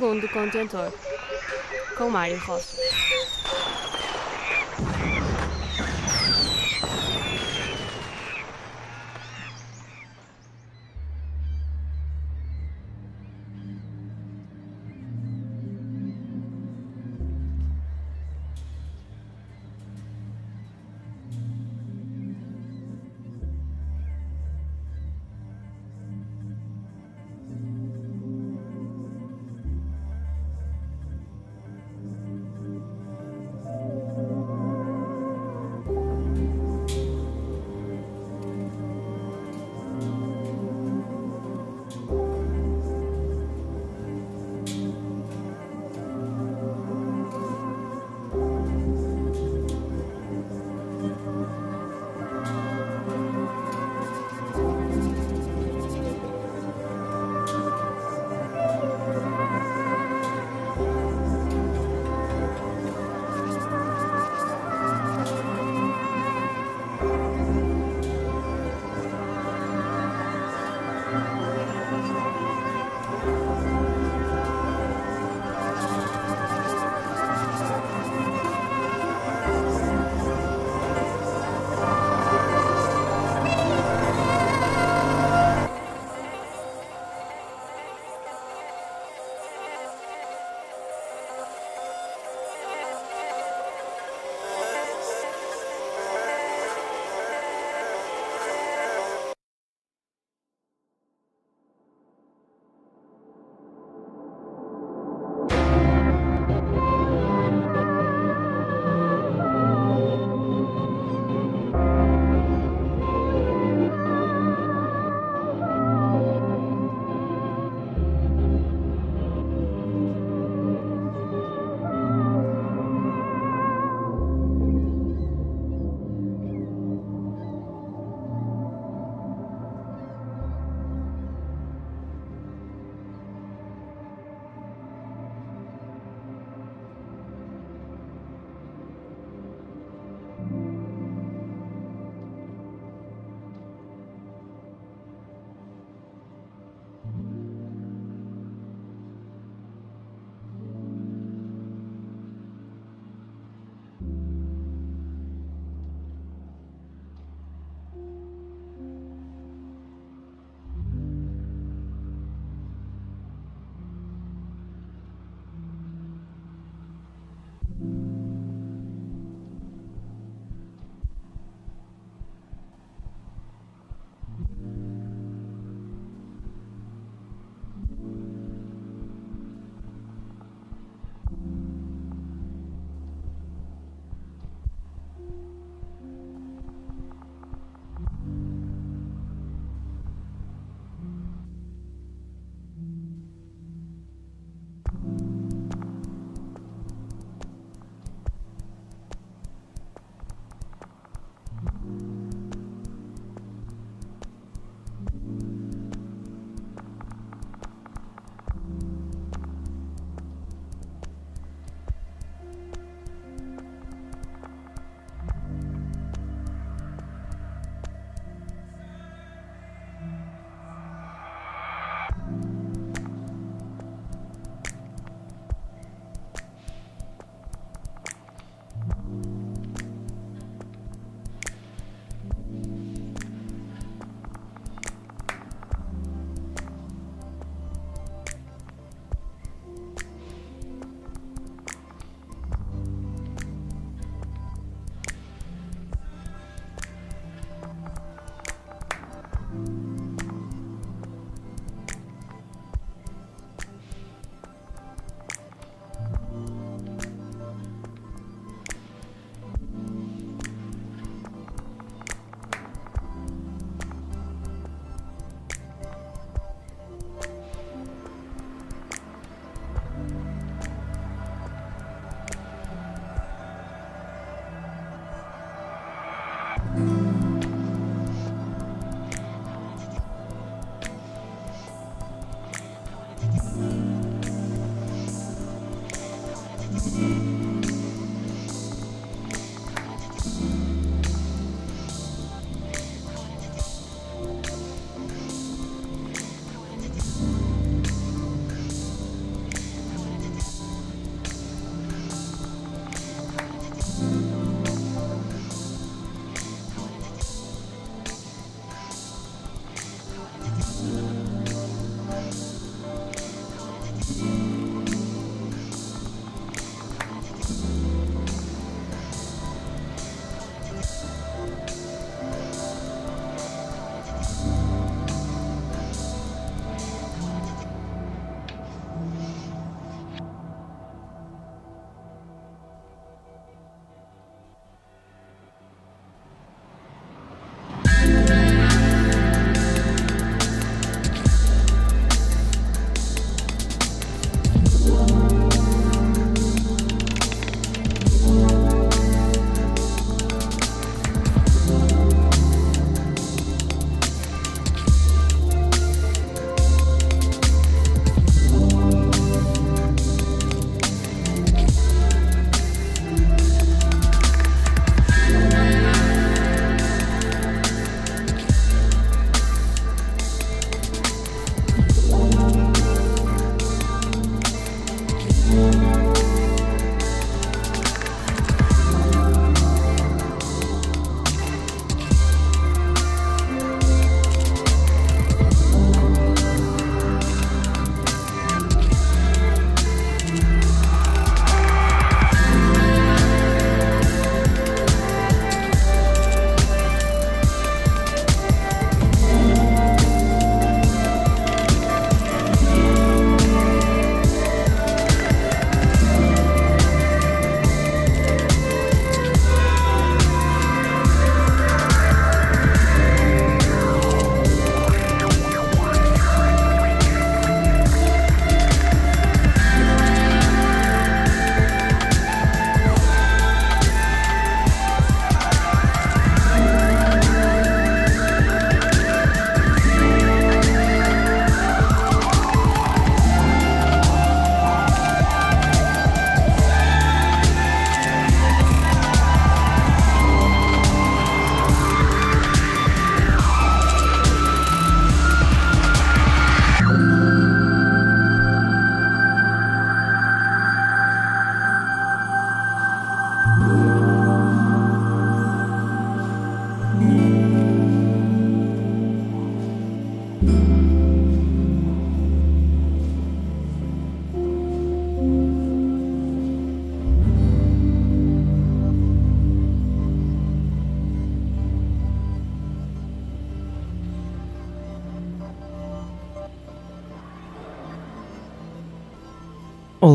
segundo contentor, com Mário Rocha.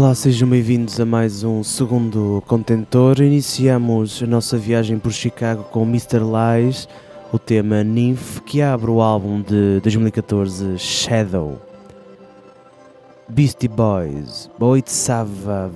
Olá, sejam bem-vindos a mais um segundo contentor. Iniciamos a nossa viagem por Chicago com Mr. Lies, o tema Nymph, que abre o álbum de 2014 Shadow. Beastie Boys, Boit Sava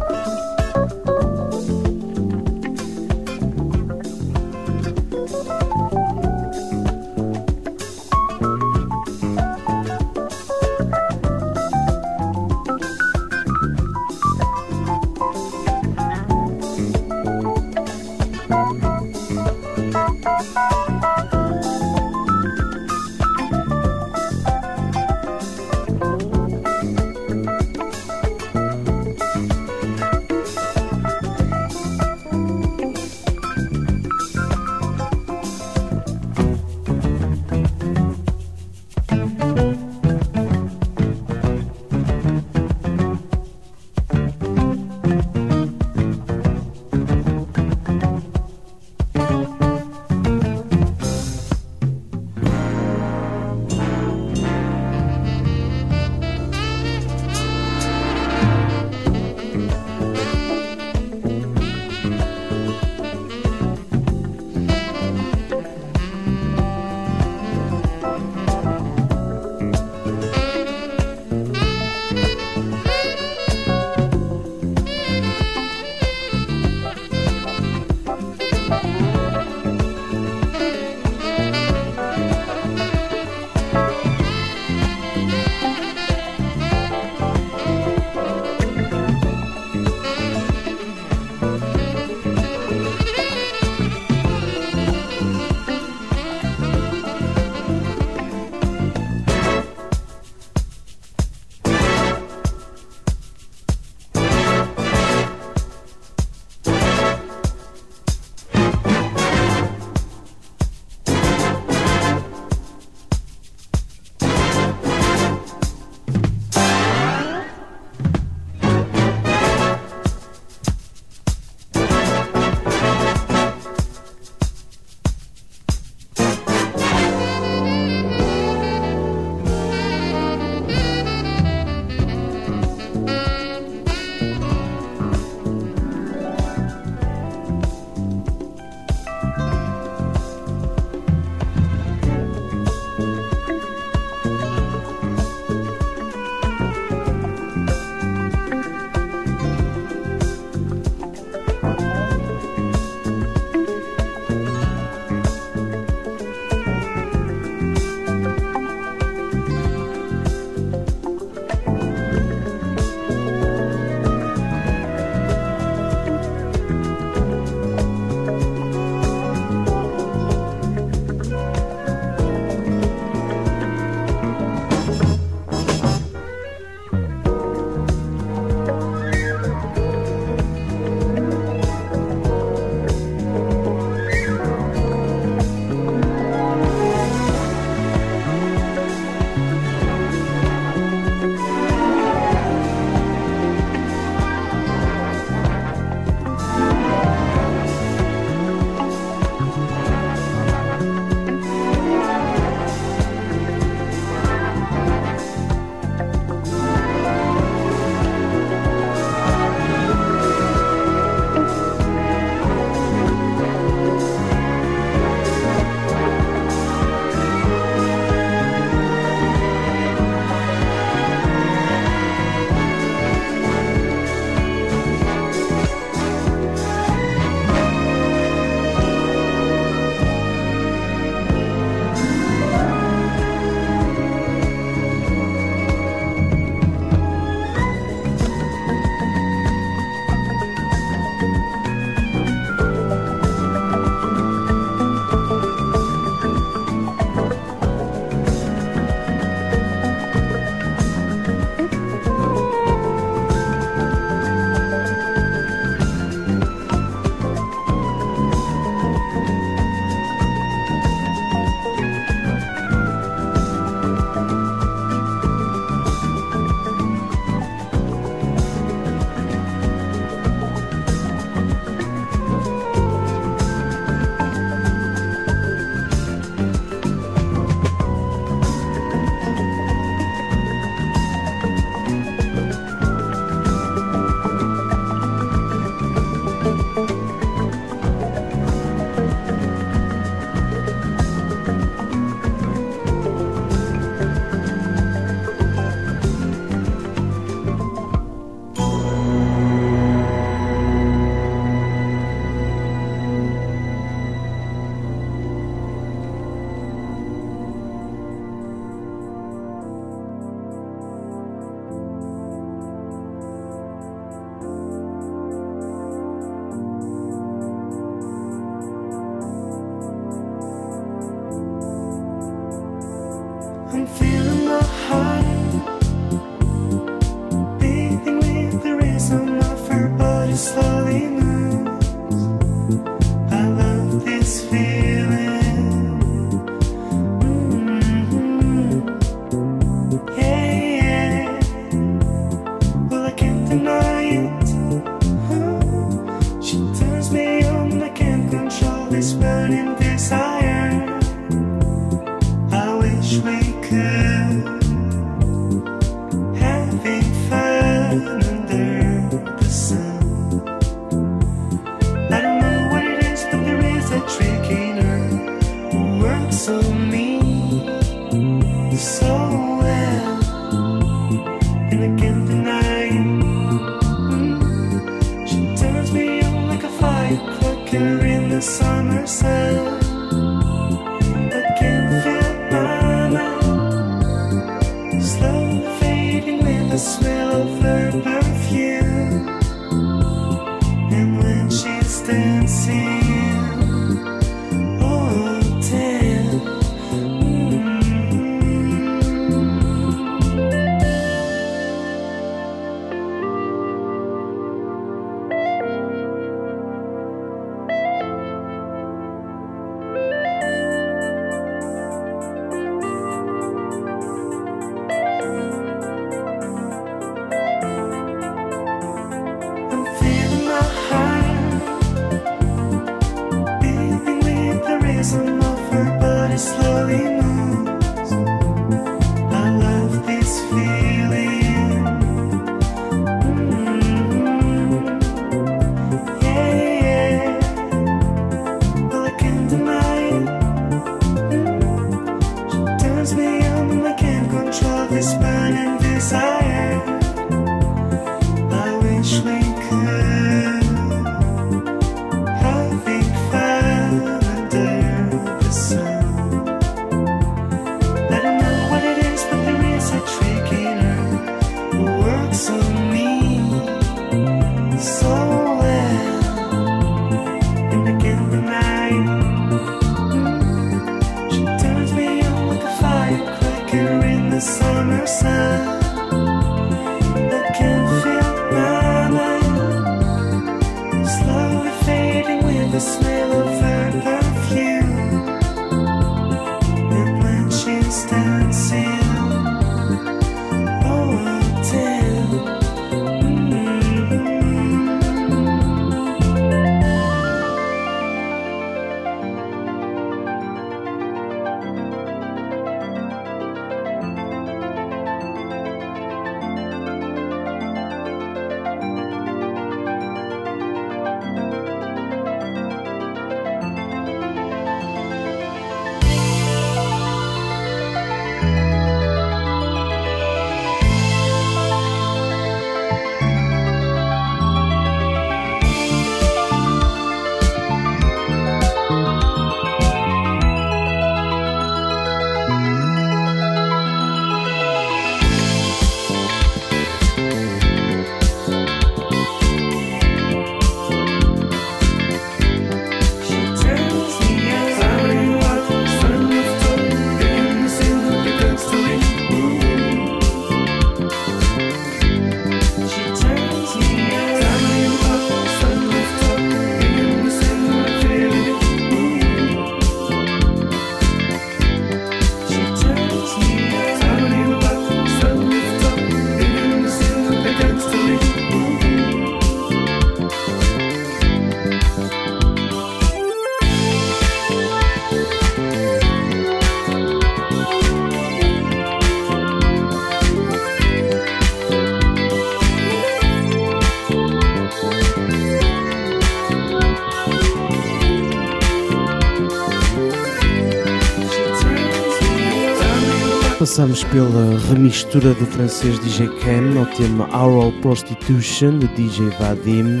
Passamos pela remistura do francês DJ Ken ao tema Oral Prostitution de DJ Vadim,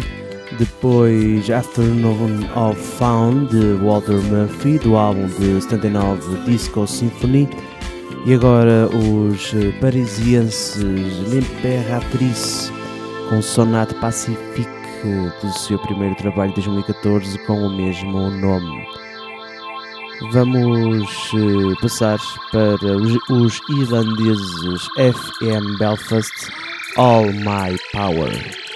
depois Afternoon of Found de Walter Murphy do álbum de 79 Disco Symphony e agora os parisienses L'Imperatrice com Sonate Pacifique do seu primeiro trabalho de 2014 com o mesmo nome. Vamos uh, passar para os irlandeses FM Belfast All My Power.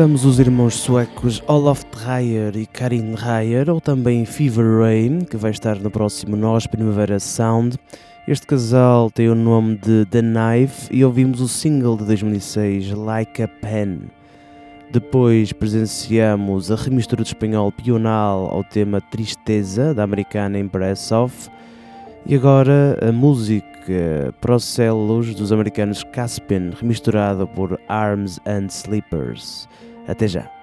Estamos os irmãos suecos Olaf Dreyer e Karin Dreyer, ou também Fever Rain, que vai estar no próximo Nós Primavera Sound. Este casal tem o nome de The Knife e ouvimos o single de 2006, Like a Pen. Depois presenciamos a remistura do espanhol Pional ao tema Tristeza, da americana Impress Off. E agora a música Procelos dos americanos Caspian, remisturada por Arms and Sleepers. Até já.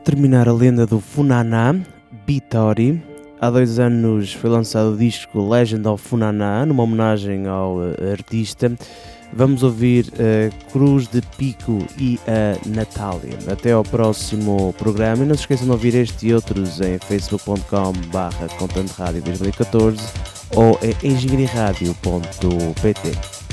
A terminar a lenda do Funaná, Bitori. Há dois anos foi lançado o disco Legend of Funaná, numa homenagem ao eh, artista. Vamos ouvir a Cruz de Pico e a Natália. Até ao próximo programa e não se esqueçam de ouvir este e outros em facebook.com barra 2014 ou em engenhariaradio.pt